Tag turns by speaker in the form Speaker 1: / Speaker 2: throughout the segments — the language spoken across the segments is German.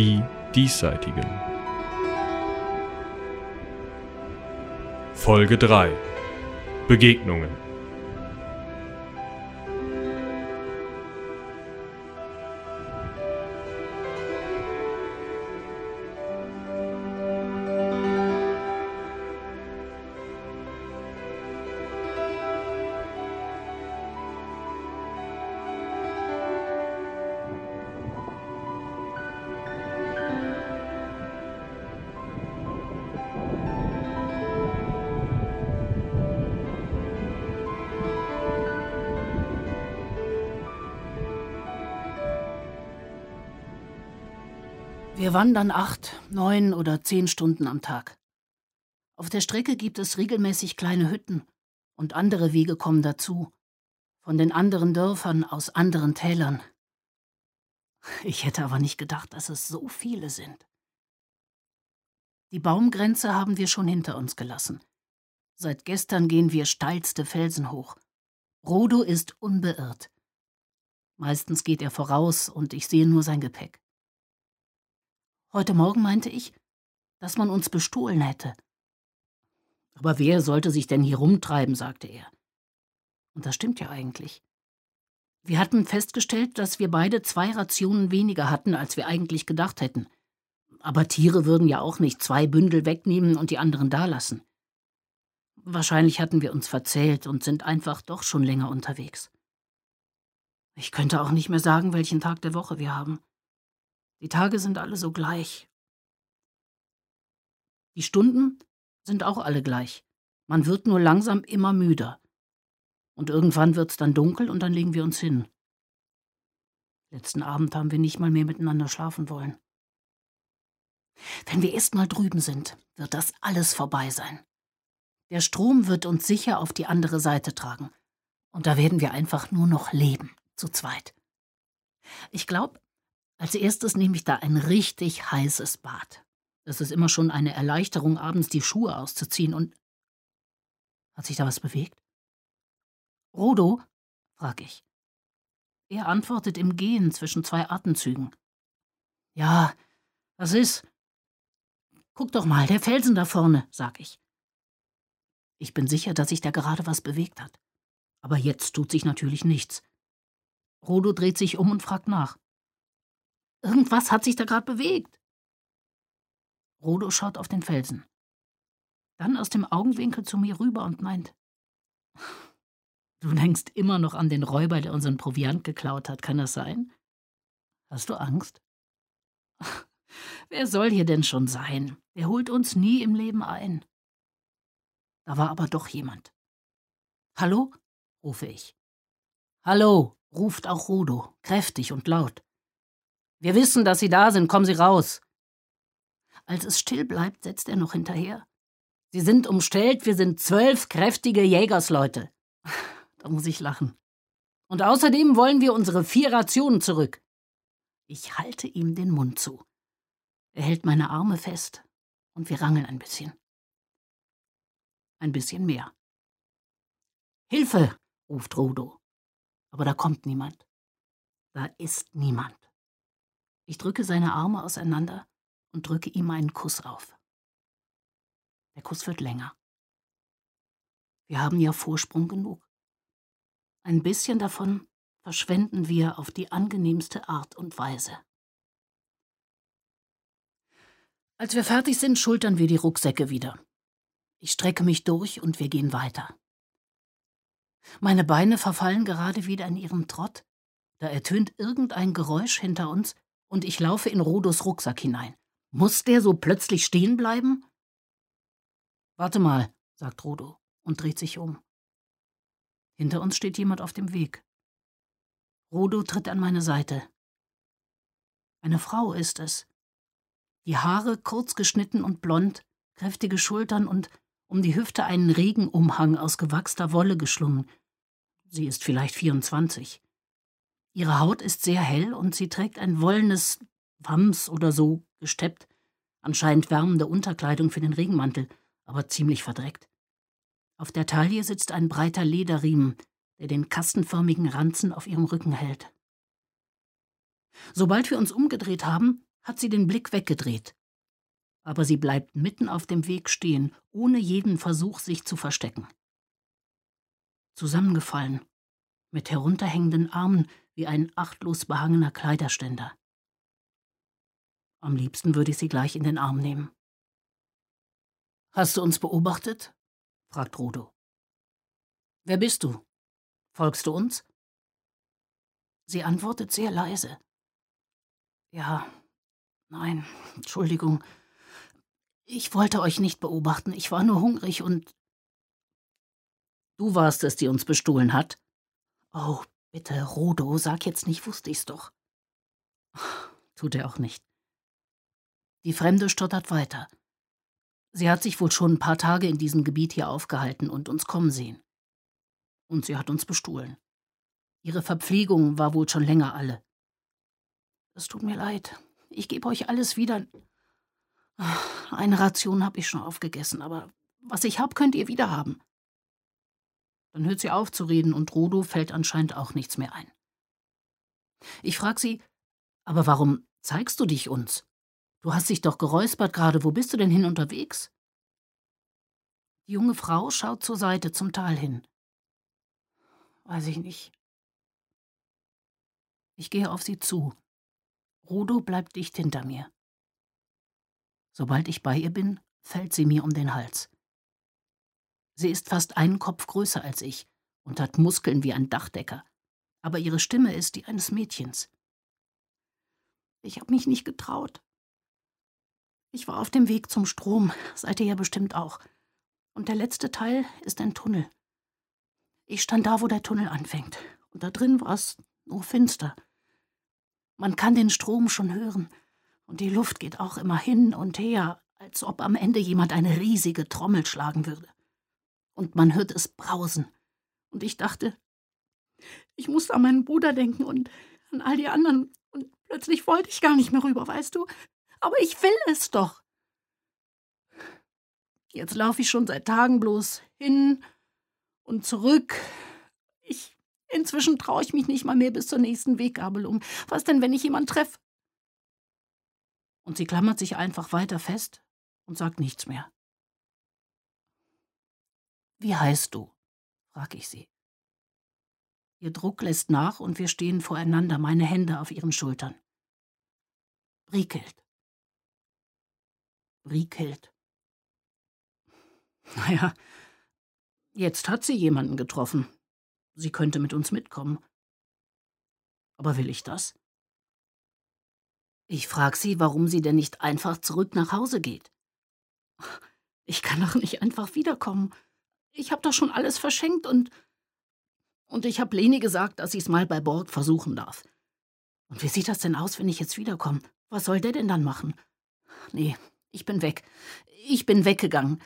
Speaker 1: Die Diesseitigen. Folge 3 Begegnungen.
Speaker 2: Wir wandern acht, neun oder zehn Stunden am Tag. Auf der Strecke gibt es regelmäßig kleine Hütten und andere Wege kommen dazu. Von den anderen Dörfern, aus anderen Tälern. Ich hätte aber nicht gedacht, dass es so viele sind. Die Baumgrenze haben wir schon hinter uns gelassen. Seit gestern gehen wir steilste Felsen hoch. Rodo ist unbeirrt. Meistens geht er voraus und ich sehe nur sein Gepäck. Heute Morgen meinte ich, dass man uns bestohlen hätte. Aber wer sollte sich denn hier rumtreiben, sagte er. Und das stimmt ja eigentlich. Wir hatten festgestellt, dass wir beide zwei Rationen weniger hatten, als wir eigentlich gedacht hätten. Aber Tiere würden ja auch nicht zwei Bündel wegnehmen und die anderen dalassen. Wahrscheinlich hatten wir uns verzählt und sind einfach doch schon länger unterwegs. Ich könnte auch nicht mehr sagen, welchen Tag der Woche wir haben. Die Tage sind alle so gleich. Die Stunden sind auch alle gleich. Man wird nur langsam immer müder. Und irgendwann wird's dann dunkel und dann legen wir uns hin. Letzten Abend haben wir nicht mal mehr miteinander schlafen wollen. Wenn wir erst mal drüben sind, wird das alles vorbei sein. Der Strom wird uns sicher auf die andere Seite tragen. Und da werden wir einfach nur noch leben, zu zweit. Ich glaube, als erstes nehme ich da ein richtig heißes Bad. Es ist immer schon eine Erleichterung, abends die Schuhe auszuziehen und. Hat sich da was bewegt? Rodo? frag ich. Er antwortet im Gehen zwischen zwei Atemzügen. Ja, was ist? Guck doch mal, der Felsen da vorne, sag ich. Ich bin sicher, dass sich da gerade was bewegt hat. Aber jetzt tut sich natürlich nichts. Rodo dreht sich um und fragt nach. Irgendwas hat sich da gerade bewegt. Rodo schaut auf den Felsen. Dann aus dem Augenwinkel zu mir rüber und meint: Du denkst immer noch an den Räuber, der unseren Proviant geklaut hat, kann das sein? Hast du Angst? Wer soll hier denn schon sein? Er holt uns nie im Leben ein. Da war aber doch jemand. Hallo? rufe ich. Hallo, ruft auch Rodo, kräftig und laut. Wir wissen, dass Sie da sind, kommen Sie raus. Als es still bleibt, setzt er noch hinterher. Sie sind umstellt, wir sind zwölf kräftige Jägersleute. Da muss ich lachen. Und außerdem wollen wir unsere vier Rationen zurück. Ich halte ihm den Mund zu. Er hält meine Arme fest und wir rangeln ein bisschen. Ein bisschen mehr. Hilfe! ruft Rodo. Aber da kommt niemand. Da ist niemand. Ich drücke seine Arme auseinander und drücke ihm einen Kuss auf. Der Kuss wird länger. Wir haben ja Vorsprung genug. Ein bisschen davon verschwenden wir auf die angenehmste Art und Weise. Als wir fertig sind, schultern wir die Rucksäcke wieder. Ich strecke mich durch und wir gehen weiter. Meine Beine verfallen gerade wieder in ihren Trott. Da ertönt irgendein Geräusch hinter uns und ich laufe in Rodos Rucksack hinein. Muss der so plötzlich stehen bleiben? Warte mal, sagt Rodo und dreht sich um. Hinter uns steht jemand auf dem Weg. Rodo tritt an meine Seite. Eine Frau ist es. Die Haare kurz geschnitten und blond, kräftige Schultern und um die Hüfte einen Regenumhang aus gewachster Wolle geschlungen. Sie ist vielleicht 24. Ihre Haut ist sehr hell und sie trägt ein wollenes Wams oder so gesteppt, anscheinend wärmende Unterkleidung für den Regenmantel, aber ziemlich verdreckt. Auf der Taille sitzt ein breiter Lederriemen, der den kastenförmigen Ranzen auf ihrem Rücken hält. Sobald wir uns umgedreht haben, hat sie den Blick weggedreht. Aber sie bleibt mitten auf dem Weg stehen, ohne jeden Versuch, sich zu verstecken. Zusammengefallen, mit herunterhängenden Armen wie ein achtlos behangener Kleiderständer. Am liebsten würde ich sie gleich in den Arm nehmen. Hast du uns beobachtet? fragt Rodo. Wer bist du? Folgst du uns? Sie antwortet sehr leise. Ja, nein, Entschuldigung. Ich wollte euch nicht beobachten, ich war nur hungrig und. Du warst es, die uns bestohlen hat? Oh, bitte, Rodo, sag jetzt nicht, wusste ich's doch. Tut er auch nicht. Die Fremde stottert weiter. Sie hat sich wohl schon ein paar Tage in diesem Gebiet hier aufgehalten und uns kommen sehen. Und sie hat uns bestohlen. Ihre Verpflegung war wohl schon länger alle. Es tut mir leid. Ich gebe euch alles wieder. Eine Ration habe ich schon aufgegessen, aber was ich hab, könnt ihr wieder haben. Dann hört sie auf zu reden und Rodo fällt anscheinend auch nichts mehr ein. Ich frag sie, aber warum zeigst du dich uns? Du hast dich doch geräuspert gerade. Wo bist du denn hin unterwegs? Die junge Frau schaut zur Seite zum Tal hin. Weiß ich nicht. Ich gehe auf sie zu. Rudo bleibt dicht hinter mir. Sobald ich bei ihr bin, fällt sie mir um den Hals. Sie ist fast einen Kopf größer als ich und hat Muskeln wie ein Dachdecker, aber ihre Stimme ist die eines Mädchens. Ich habe mich nicht getraut. Ich war auf dem Weg zum Strom, seid ihr ja bestimmt auch. Und der letzte Teil ist ein Tunnel. Ich stand da, wo der Tunnel anfängt, und da drin war es nur finster. Man kann den Strom schon hören, und die Luft geht auch immer hin und her, als ob am Ende jemand eine riesige Trommel schlagen würde. Und man hört es brausen. Und ich dachte, ich musste an meinen Bruder denken und an all die anderen, und plötzlich wollte ich gar nicht mehr rüber, weißt du? Aber ich will es doch. Jetzt laufe ich schon seit Tagen bloß hin und zurück. Ich. Inzwischen traue ich mich nicht mal mehr bis zur nächsten Weggabelung. Was denn, wenn ich jemand treffe? Und sie klammert sich einfach weiter fest und sagt nichts mehr. Wie heißt du? frag ich sie. Ihr Druck lässt nach und wir stehen voreinander, meine Hände auf ihren Schultern. Briekelt. Briekelt. Naja, jetzt hat sie jemanden getroffen. Sie könnte mit uns mitkommen. Aber will ich das? Ich frag sie, warum sie denn nicht einfach zurück nach Hause geht. Ich kann doch nicht einfach wiederkommen. Ich hab doch schon alles verschenkt und. Und ich hab Leni gesagt, dass ich's mal bei Borg versuchen darf. Und wie sieht das denn aus, wenn ich jetzt wiederkomme? Was soll der denn dann machen? Nee, ich bin weg. Ich bin weggegangen.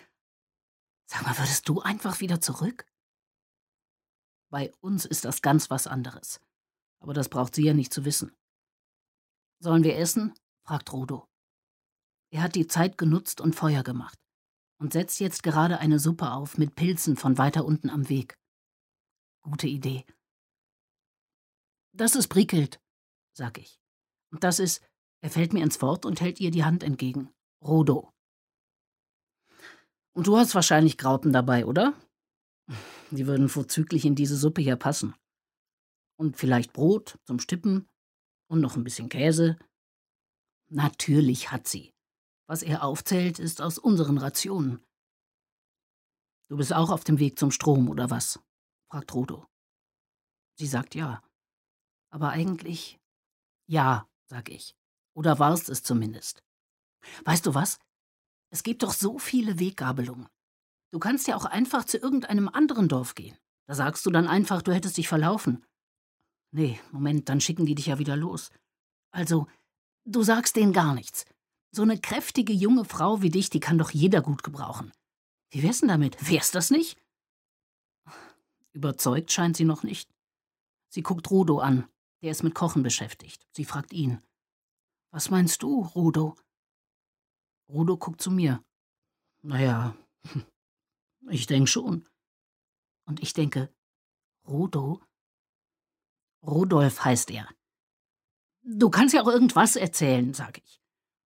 Speaker 2: Sag mal, würdest du einfach wieder zurück? Bei uns ist das ganz was anderes. Aber das braucht sie ja nicht zu wissen. Sollen wir essen? fragt Rodo. Er hat die Zeit genutzt und Feuer gemacht und setzt jetzt gerade eine Suppe auf mit Pilzen von weiter unten am Weg. Gute Idee. Das ist Brickelt, sag ich. Und das ist, er fällt mir ins Wort und hält ihr die Hand entgegen. Rodo. Und du hast wahrscheinlich Grauten dabei, oder? Die würden vorzüglich in diese Suppe hier passen. Und vielleicht Brot zum Stippen und noch ein bisschen Käse. Natürlich hat sie. Was er aufzählt, ist aus unseren Rationen. Du bist auch auf dem Weg zum Strom, oder was? fragt Rodo. Sie sagt ja. Aber eigentlich ja, sag ich. Oder warst es zumindest. Weißt du was? Es gibt doch so viele Weggabelungen. Du kannst ja auch einfach zu irgendeinem anderen Dorf gehen. Da sagst du dann einfach, du hättest dich verlaufen. Nee, Moment, dann schicken die dich ja wieder los. Also, du sagst denen gar nichts. So eine kräftige junge Frau wie dich, die kann doch jeder gut gebrauchen. Wie wär's denn damit? Wär's das nicht? Überzeugt scheint sie noch nicht. Sie guckt Rodo an. Der ist mit Kochen beschäftigt. Sie fragt ihn. Was meinst du, Rodo? Rudo guckt zu mir. Naja, ich denke schon. Und ich denke, Rudo? Rudolf heißt er. Du kannst ja auch irgendwas erzählen, sag ich.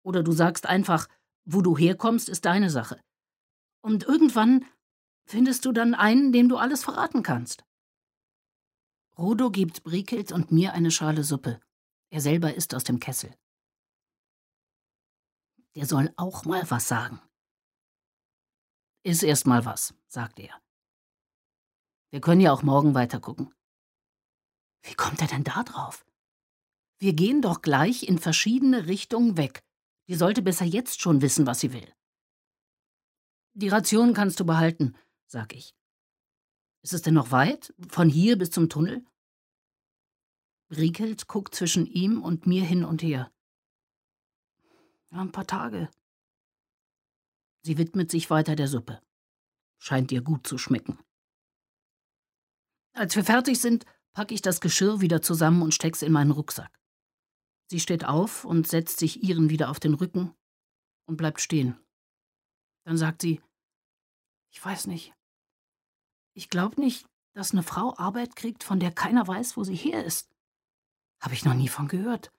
Speaker 2: Oder du sagst einfach, wo du herkommst, ist deine Sache. Und irgendwann findest du dann einen, dem du alles verraten kannst. Rodo gibt Briekelt und mir eine Schale Suppe. Er selber isst aus dem Kessel. Der soll auch mal was sagen. Iss erst mal was, sagt er. Wir können ja auch morgen weitergucken. Wie kommt er denn da drauf? Wir gehen doch gleich in verschiedene Richtungen weg. Die sollte besser jetzt schon wissen, was sie will. Die Ration kannst du behalten, sag ich. Ist es denn noch weit? Von hier bis zum Tunnel? Riekelt guckt zwischen ihm und mir hin und her. Ein paar Tage. Sie widmet sich weiter der Suppe. Scheint ihr gut zu schmecken. Als wir fertig sind, packe ich das Geschirr wieder zusammen und steck's in meinen Rucksack. Sie steht auf und setzt sich ihren wieder auf den Rücken und bleibt stehen. Dann sagt sie, ich weiß nicht. Ich glaube nicht, dass eine Frau Arbeit kriegt, von der keiner weiß, wo sie her ist. Habe ich noch nie von gehört.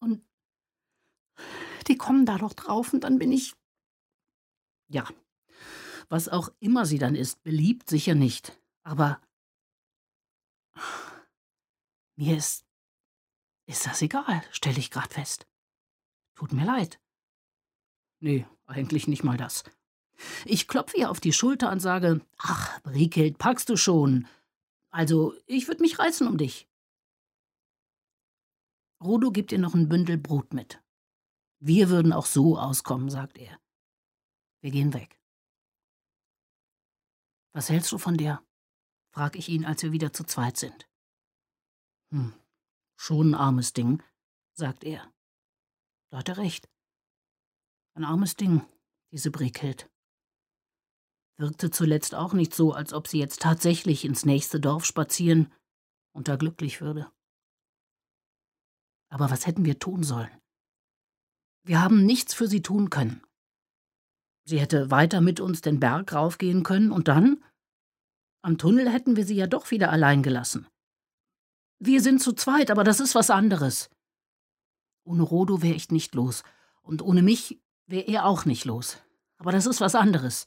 Speaker 2: Und die kommen da doch drauf und dann bin ich. Ja, was auch immer sie dann ist, beliebt sicher nicht. Aber mir ist ist das egal, stelle ich grad fest. Tut mir leid. Nee, eigentlich nicht mal das. Ich klopfe ihr auf die Schulter und sage, ach, Briekelt, packst du schon. Also, ich würde mich reißen um dich. Rodo gibt ihr noch ein Bündel Brot mit. Wir würden auch so auskommen, sagt er. Wir gehen weg. Was hältst du von der? frag ich ihn, als wir wieder zu zweit sind. Hm, Schon ein armes Ding, sagt er. Da hat er recht. Ein armes Ding, diese Brickhild. Wirkte zuletzt auch nicht so, als ob sie jetzt tatsächlich ins nächste Dorf spazieren und da glücklich würde. Aber was hätten wir tun sollen? Wir haben nichts für sie tun können. Sie hätte weiter mit uns den Berg raufgehen können und dann? Am Tunnel hätten wir sie ja doch wieder allein gelassen. Wir sind zu zweit, aber das ist was anderes. Ohne Rodo wäre ich nicht los. Und ohne mich wäre er auch nicht los. Aber das ist was anderes.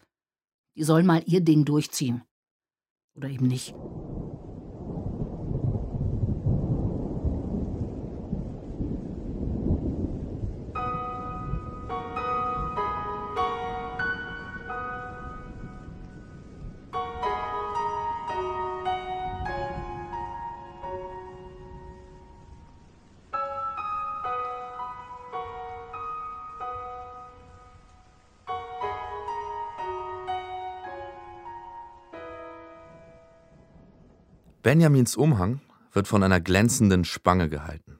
Speaker 2: Die soll mal ihr Ding durchziehen. Oder eben nicht.
Speaker 3: Benjamins Umhang wird von einer glänzenden Spange gehalten.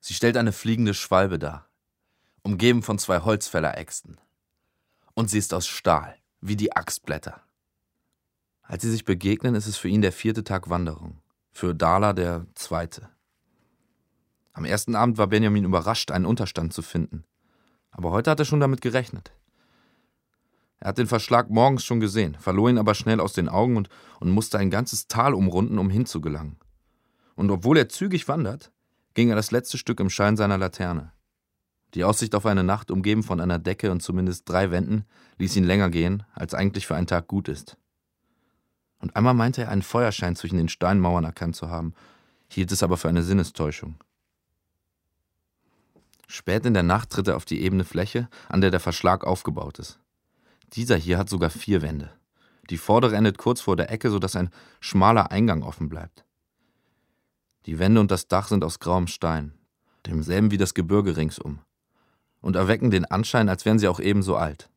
Speaker 3: Sie stellt eine fliegende Schwalbe dar, umgeben von zwei Holzfälleräxten. Und sie ist aus Stahl, wie die Axtblätter. Als sie sich begegnen, ist es für ihn der vierte Tag Wanderung, für Dala der zweite. Am ersten Abend war Benjamin überrascht, einen Unterstand zu finden. Aber heute hat er schon damit gerechnet. Er hat den Verschlag morgens schon gesehen, verlor ihn aber schnell aus den Augen und, und musste ein ganzes Tal umrunden, um hinzugelangen. Und obwohl er zügig wandert, ging er das letzte Stück im Schein seiner Laterne. Die Aussicht auf eine Nacht, umgeben von einer Decke und zumindest drei Wänden, ließ ihn länger gehen, als eigentlich für einen Tag gut ist. Und einmal meinte er, einen Feuerschein zwischen den Steinmauern erkannt zu haben, hielt es aber für eine Sinnestäuschung. Spät in der Nacht tritt er auf die ebene Fläche, an der der Verschlag aufgebaut ist. Dieser hier hat sogar vier Wände. Die vordere endet kurz vor der Ecke, sodass ein schmaler Eingang offen bleibt. Die Wände und das Dach sind aus grauem Stein, demselben wie das Gebirge ringsum, und erwecken den Anschein, als wären sie auch ebenso alt.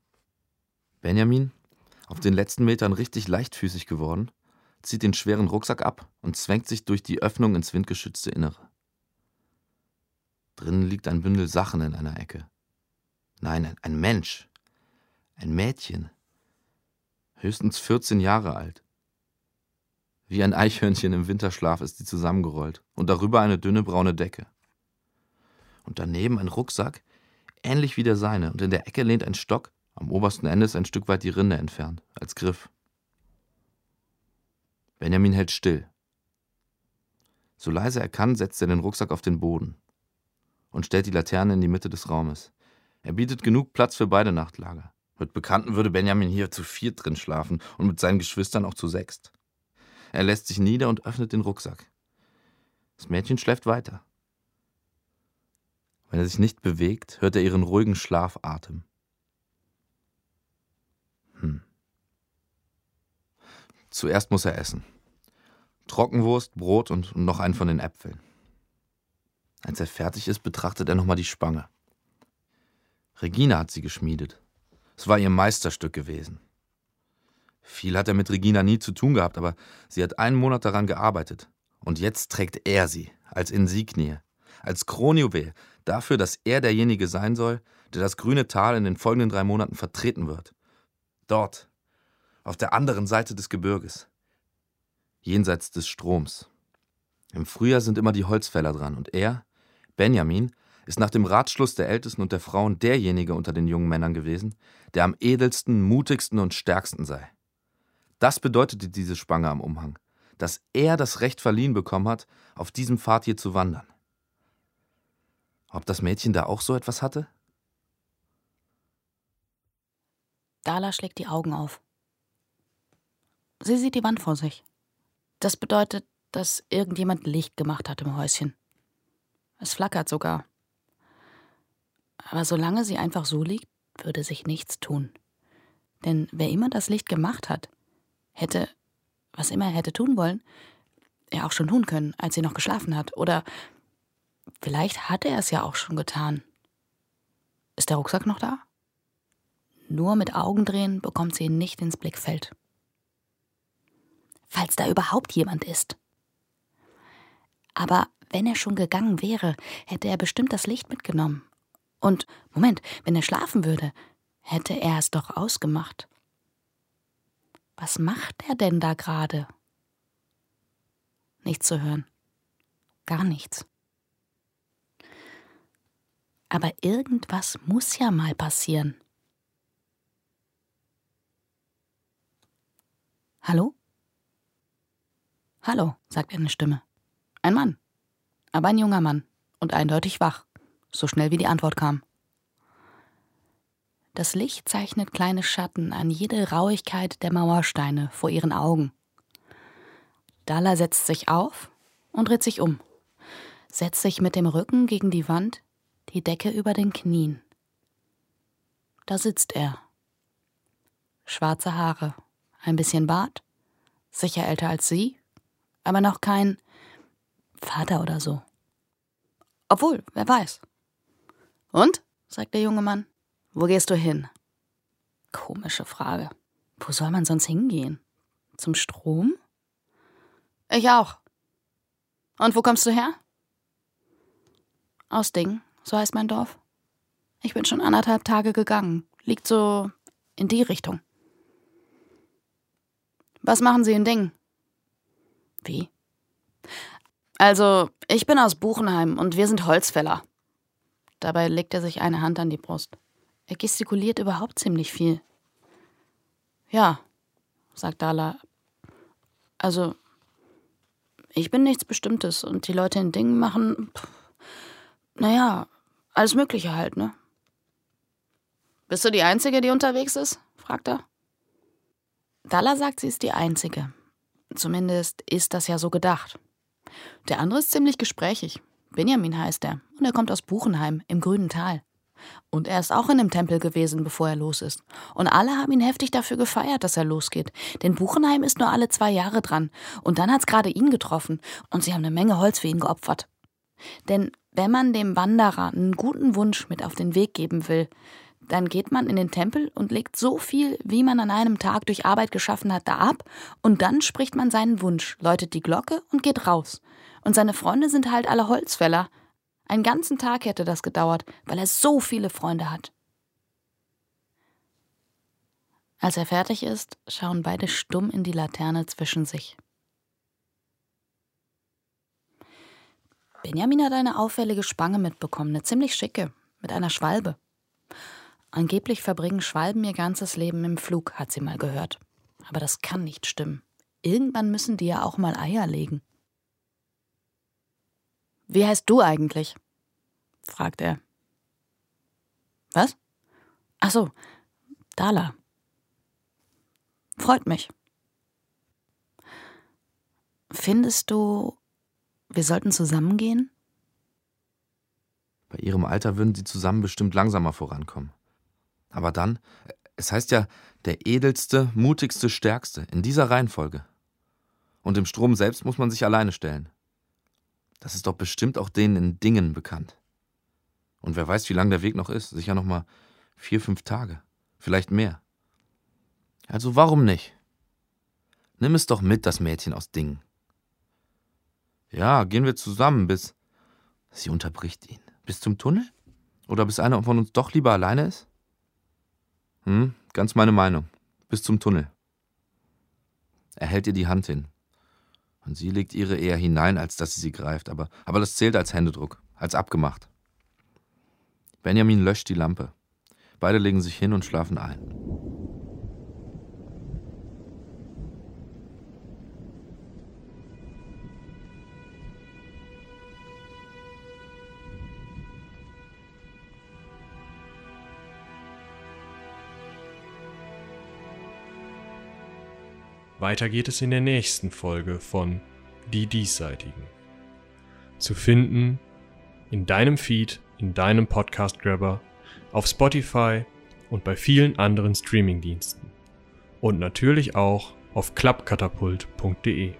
Speaker 3: Benjamin, auf den letzten Metern richtig leichtfüßig geworden, zieht den schweren Rucksack ab und zwängt sich durch die Öffnung ins windgeschützte Innere. Drinnen liegt ein Bündel Sachen in einer Ecke. Nein, ein Mensch, ein Mädchen, höchstens 14 Jahre alt. Wie ein Eichhörnchen im Winterschlaf ist sie zusammengerollt und darüber eine dünne braune Decke. Und daneben ein Rucksack, ähnlich wie der seine, und in der Ecke lehnt ein Stock, am obersten Ende ist ein Stück weit die Rinde entfernt, als Griff. Benjamin hält still. So leise er kann, setzt er den Rucksack auf den Boden und stellt die Laterne in die Mitte des Raumes, Er bietet genug Platz für beide Nachtlager. Mit Bekannten würde Benjamin hier zu viert drin schlafen und mit seinen Geschwistern auch zu sechst. Er lässt sich nieder und öffnet den Rucksack. Das Mädchen schläft weiter. Wenn er sich nicht bewegt, hört er ihren ruhigen Schlafatem. Hm. Zuerst muss er essen. Trockenwurst, Brot und noch einen von den Äpfeln. Als er fertig ist, betrachtet er nochmal die Spange. Regina hat sie geschmiedet. Es war ihr Meisterstück gewesen. Viel hat er mit Regina nie zu tun gehabt, aber sie hat einen Monat daran gearbeitet. Und jetzt trägt er sie als Insignie, als Kronjuwel, dafür, dass er derjenige sein soll, der das grüne Tal in den folgenden drei Monaten vertreten wird. Dort, auf der anderen Seite des Gebirges, jenseits des Stroms. Im Frühjahr sind immer die Holzfäller dran und er, Benjamin, ist nach dem Ratschluss der Ältesten und der Frauen derjenige unter den jungen Männern gewesen, der am edelsten, mutigsten und stärksten sei. Das bedeutete diese Spange am Umhang, dass er das Recht verliehen bekommen hat, auf diesem Pfad hier zu wandern. Ob das Mädchen da auch so etwas hatte?
Speaker 4: Dala schlägt die Augen auf. Sie sieht die Wand vor sich. Das bedeutet, dass irgendjemand Licht gemacht hat im Häuschen. Es flackert sogar. Aber solange sie einfach so liegt, würde sich nichts tun. Denn wer immer das Licht gemacht hat, hätte, was immer er hätte tun wollen, er auch schon tun können, als sie noch geschlafen hat. Oder vielleicht hatte er es ja auch schon getan. Ist der Rucksack noch da? Nur mit Augendrehen bekommt sie ihn nicht ins Blickfeld. Falls da überhaupt jemand ist. Aber wenn er schon gegangen wäre, hätte er bestimmt das Licht mitgenommen. Und, Moment, wenn er schlafen würde, hätte er es doch ausgemacht. Was macht er denn da gerade? Nichts zu hören. Gar nichts. Aber irgendwas muss ja mal passieren. Hallo? Hallo, sagt eine Stimme. Ein Mann. Aber ein junger Mann und eindeutig wach, so schnell wie die Antwort kam. Das Licht zeichnet kleine Schatten an jede Rauigkeit der Mauersteine vor ihren Augen. Dalla setzt sich auf und dreht sich um, setzt sich mit dem Rücken gegen die Wand, die Decke über den Knien. Da sitzt er. Schwarze Haare, ein bisschen Bart, sicher älter als sie, aber noch kein Vater oder so. Obwohl, wer weiß. Und? sagt der junge Mann. Wo gehst du hin? Komische Frage. Wo soll man sonst hingehen? Zum Strom? Ich auch. Und wo kommst du her? Aus Ding, so heißt mein Dorf. Ich bin schon anderthalb Tage gegangen. Liegt so in die Richtung. Was machen Sie in Ding? Wie? Also, ich bin aus Buchenheim und wir sind Holzfäller. Dabei legt er sich eine Hand an die Brust. Er gestikuliert überhaupt ziemlich viel. Ja, sagt Dala. Also, ich bin nichts Bestimmtes und die Leute in Dingen machen, naja, alles Mögliche halt, ne? Bist du die Einzige, die unterwegs ist? fragt er. Dalla sagt, sie ist die Einzige. Zumindest ist das ja so gedacht. Der andere ist ziemlich gesprächig. Benjamin heißt er und er kommt aus Buchenheim im grünen Tal. Und er ist auch in dem Tempel gewesen, bevor er los ist. Und alle haben ihn heftig dafür gefeiert, dass er losgeht. Denn Buchenheim ist nur alle zwei Jahre dran. Und dann hat's gerade ihn getroffen. Und sie haben eine Menge Holz für ihn geopfert. Denn wenn man dem Wanderer einen guten Wunsch mit auf den Weg geben will, dann geht man in den Tempel und legt so viel, wie man an einem Tag durch Arbeit geschaffen hat, da ab, und dann spricht man seinen Wunsch, läutet die Glocke und geht raus. Und seine Freunde sind halt alle Holzfäller. Einen ganzen Tag hätte das gedauert, weil er so viele Freunde hat. Als er fertig ist, schauen beide stumm in die Laterne zwischen sich. Benjamin hat eine auffällige Spange mitbekommen, eine ziemlich schicke, mit einer Schwalbe. Angeblich verbringen Schwalben ihr ganzes Leben im Flug, hat sie mal gehört. Aber das kann nicht stimmen. Irgendwann müssen die ja auch mal Eier legen. Wie heißt du eigentlich? fragt er. Was? Ach so, Dala. Freut mich. Findest du, wir sollten zusammengehen?
Speaker 3: Bei ihrem Alter würden sie zusammen bestimmt langsamer vorankommen. Aber dann, es heißt ja, der edelste, mutigste, stärkste, in dieser Reihenfolge. Und im Strom selbst muss man sich alleine stellen. Das ist doch bestimmt auch denen in Dingen bekannt. Und wer weiß, wie lang der Weg noch ist. Sicher noch mal vier, fünf Tage. Vielleicht mehr. Also warum nicht? Nimm es doch mit, das Mädchen aus Dingen. Ja, gehen wir zusammen bis. Sie unterbricht ihn. Bis zum Tunnel? Oder bis einer von uns doch lieber alleine ist? Hm, ganz meine Meinung. Bis zum Tunnel. Er hält ihr die Hand hin. Und sie legt ihre eher hinein, als dass sie sie greift. Aber, aber das zählt als Händedruck, als abgemacht. Benjamin löscht die Lampe. Beide legen sich hin und schlafen ein.
Speaker 1: Weiter geht es in der nächsten Folge von Die Diesseitigen. Zu finden in deinem Feed, in deinem Podcast Grabber, auf Spotify und bei vielen anderen Streamingdiensten. Und natürlich auch auf klappkatapult.de.